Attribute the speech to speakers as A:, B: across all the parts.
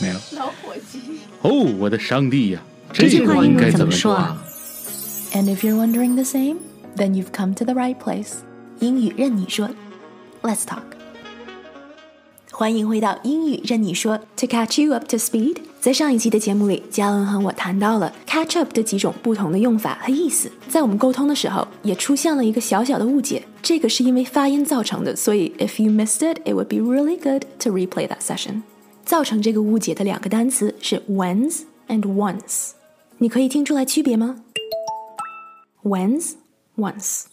A: 没有
B: 老伙计。
A: 哦，我的上帝呀！
C: 这句话
A: 应该
C: 怎
A: 么
C: 说啊？
B: And if you're wondering the same, then you've come to the right place. 英语任你说，Let's talk. 欢迎回到英语任你说。To catch you up to speed，在上一期的节目里，嘉文和我谈到了 catch up 的几种不同的用法和意思。在我们沟通的时候，也出现了一个小小的误解，这个是因为发音造成的，所以 if you missed it, it would be really good to replay that session. 造成这个误解的两个单词是 whens and once，你可以听出来区别吗？whens once，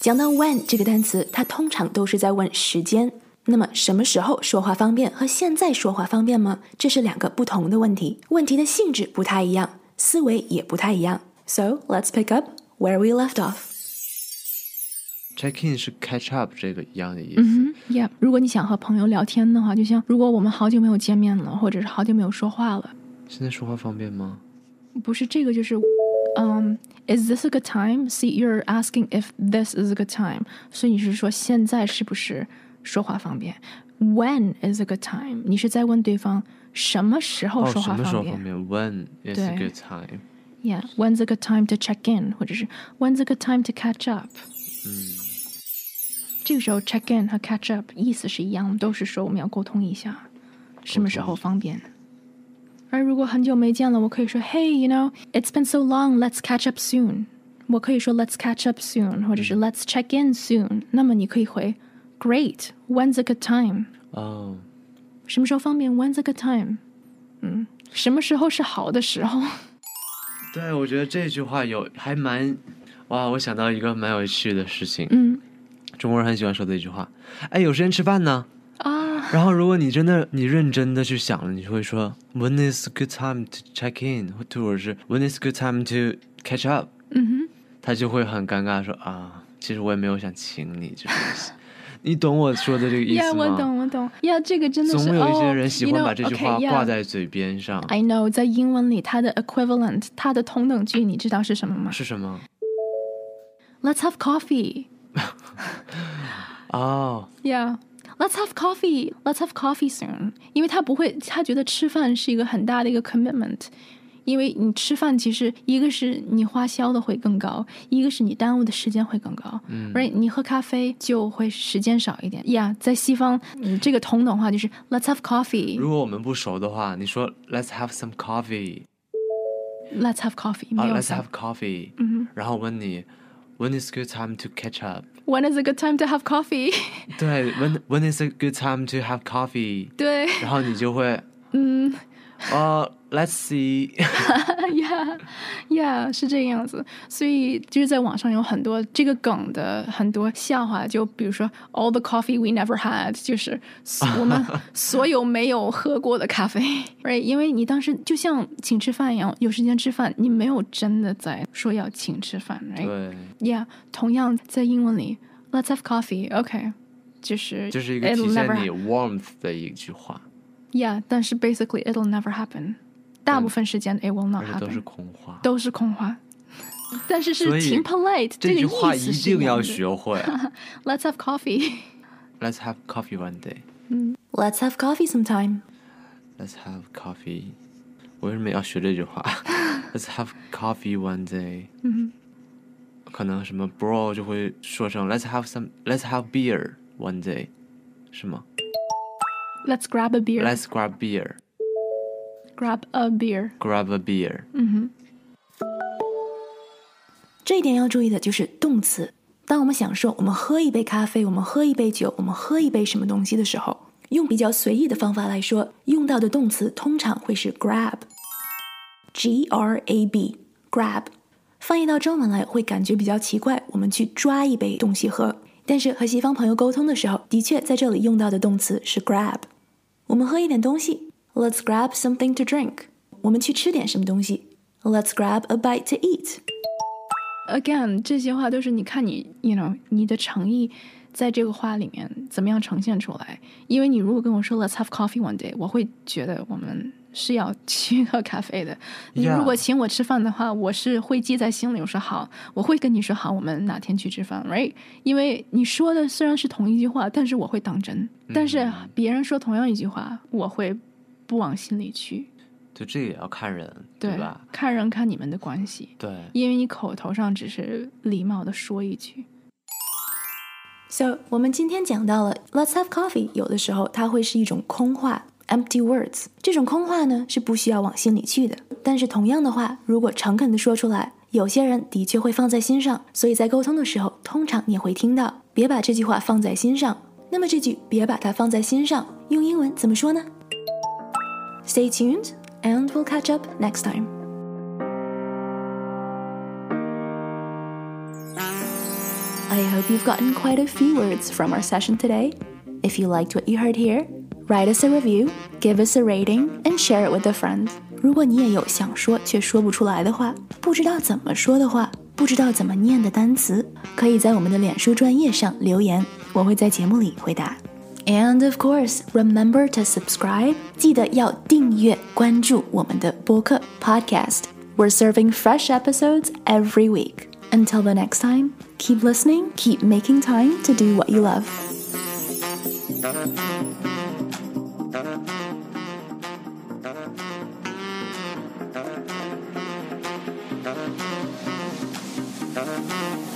B: 讲到 when 这个单词，它通常都是在问时间。那么什么时候说话方便和现在说话方便吗？这是两个不同的问题，问题的性质不太一样，思维也不太一样。So let's pick up where we left off.
D: Check in 是 catch up 这个一样的意思。
E: 嗯哼，Yeah，如果你想和朋友聊天的话，就像如果我们好久没有见面了，或者是好久没有说话了，
D: 现在说话方便吗？
E: 不是这个，就是，嗯、um,，Is this a good time? See, you're asking if this is a good time，所以你是说现在是不是说话方便？When is a good time？你是在问对方什么时候说话
D: 哦、什么时候
E: 便？
D: 方便？When is a good time?
E: Yeah, when's a good time to check in？或者是 When's a good time to catch up？
D: 嗯。
E: 这个时候 check in 和 catch up 意思是一样的，都是说我们要沟通一下，什么时候方便。而如果很久没见了，我可以说 Hey，you know，it's been so long，let's catch up soon。我可以说 Let's catch up soon，或者是 Let's check in soon。那么你可以回 Great，when's a good time？
D: 哦，
E: 什么时候方便？When's a good time？嗯，什么时候是好的时候？
D: 对，我觉得这句话有还蛮哇，我想到一个蛮有趣的事情。
E: 嗯。
D: 中国人很喜欢说的一句话，哎，有时间吃饭呢。
E: 啊。
D: 然后，如果你真的你认真的去想了，你就会说 When is good time to check in，或者是 When is good time to catch up。
E: 嗯哼。
D: 他就会很尴尬说啊，其实我也没有想请你就是。你懂我说的这个意思
E: 吗？呀，我懂，我懂。呀，这个真的是。
D: 总有一些人喜欢把这句话
E: oh,
D: 挂在嘴边上。
E: I know，在英文里，它的 equivalent，它的同等句，你知道是什么吗？
D: 是什么
E: ？Let's have coffee。
D: 哦、
E: oh.，Yeah，let's have coffee. Let's have coffee soon. 因为他不会，他觉得吃饭是一个很大的一个 commitment。因为你吃饭，其实一个是你花销的会更高，一个是你耽误的时间会更高。
D: 嗯
E: ，right？你喝咖啡就会时间少一点。Yeah，在西方，嗯，这个同等话就是 Let's have coffee。
D: 如果我们不熟的话，你说 Let's have some coffee。
E: Let's have coffee。
D: 啊，Let's have coffee。
E: 嗯，
D: 然后问你 When is good time to catch up？
E: When is a good time to have coffee？
D: 对，When When is a good time to have coffee？
E: 对，
D: 然后你就会，
E: 嗯，
D: 哦、uh,，Let's see。
E: Yeah，Yeah，是这个样子。所以就是在网上有很多这个梗的很多笑话，就比如说 All the coffee we never had，就是我们 所有没有喝过的咖啡。Right？因为你当时就像请吃饭一样，有时间吃饭，你没有真的在说要请吃饭，Right？
D: 对。
E: Yeah，同样在英文里，Let's have coffee，OK，、okay, 就是
D: 就是一个体现你 warmth 的一句话。
E: Yeah，但是 basically it'll never happen。大部分时间 it will not happen，
D: 都是空话，
E: 都是空话。但是是挺 polite，
D: 这句话一定要学会。
E: Let's have coffee.
D: Let's have coffee one day.
E: 嗯，
B: Let's have coffee sometime.
D: Let's have coffee. 为什么要学这句话？Let's have coffee one day.
E: 嗯，
D: 可能什么 bro 就会说成 Let's have some. Let's have beer one day. 是吗
E: ？Let's grab a beer.
D: Let's grab beer.
E: Grab a beer.
D: Grab a beer.
E: 嗯哼。
B: 这一点要注意的就是动词。当我们想说我们喝一杯咖啡，我们喝一杯酒，我们喝一杯什么东西的时候，用比较随意的方法来说，用到的动词通常会是 grab，g r a b，grab。翻译到中文来会感觉比较奇怪，我们去抓一杯东西喝。 但是和西方朋友沟通的时候，的确在这里用到的动词是 grab。我们喝一点东西 Let's grab something to drink. 我们去吃点什么东西。Let's grab a bite to eat.
E: Again，这些话都是你看你，you know，你的诚意在这个话里面怎么样呈现出来。因为你如果跟我说 Let's have coffee one day，我会觉得我们是要去喝咖啡的。你如果请我吃饭的话，我是会记在心里。我说好，我会跟你说好，我们哪天去吃饭，right？因为你说的虽然是同一句话，但是我会当真。但是别人说同样一句话，我会不往心里去。
D: 就这也要看人，
E: 对
D: 吧？
E: 看人看你们的关系，
D: 对，
E: 因为你口头上只是礼貌的说一句。
B: So，我们今天讲到了 Let's have coffee，有的时候它会是一种空话 （empty words）。这种空话呢是不需要往心里去的。但是同样的话，如果诚恳的说出来，有些人的确会放在心上。所以在沟通的时候，通常你也会听到“别把这句话放在心上”。那么这句“别把它放在心上”用英文怎么说呢？Stay tuned, and we'll catch up next time. I hope you've gotten quite a few words from our session today. If you liked what you heard here, write us a review, give us a rating, and share it with a friend. 如果你也有想说却说不出来的话，不知道怎么说的话，不知道怎么念的单词，可以在我们的脸书专页上留言，我会在节目里回答。And of course, remember to subscribe. 记得要订阅关注我们的播客 podcast. We're serving fresh episodes every week. Until the next time, keep listening, keep making time to do what you love.
F: Thank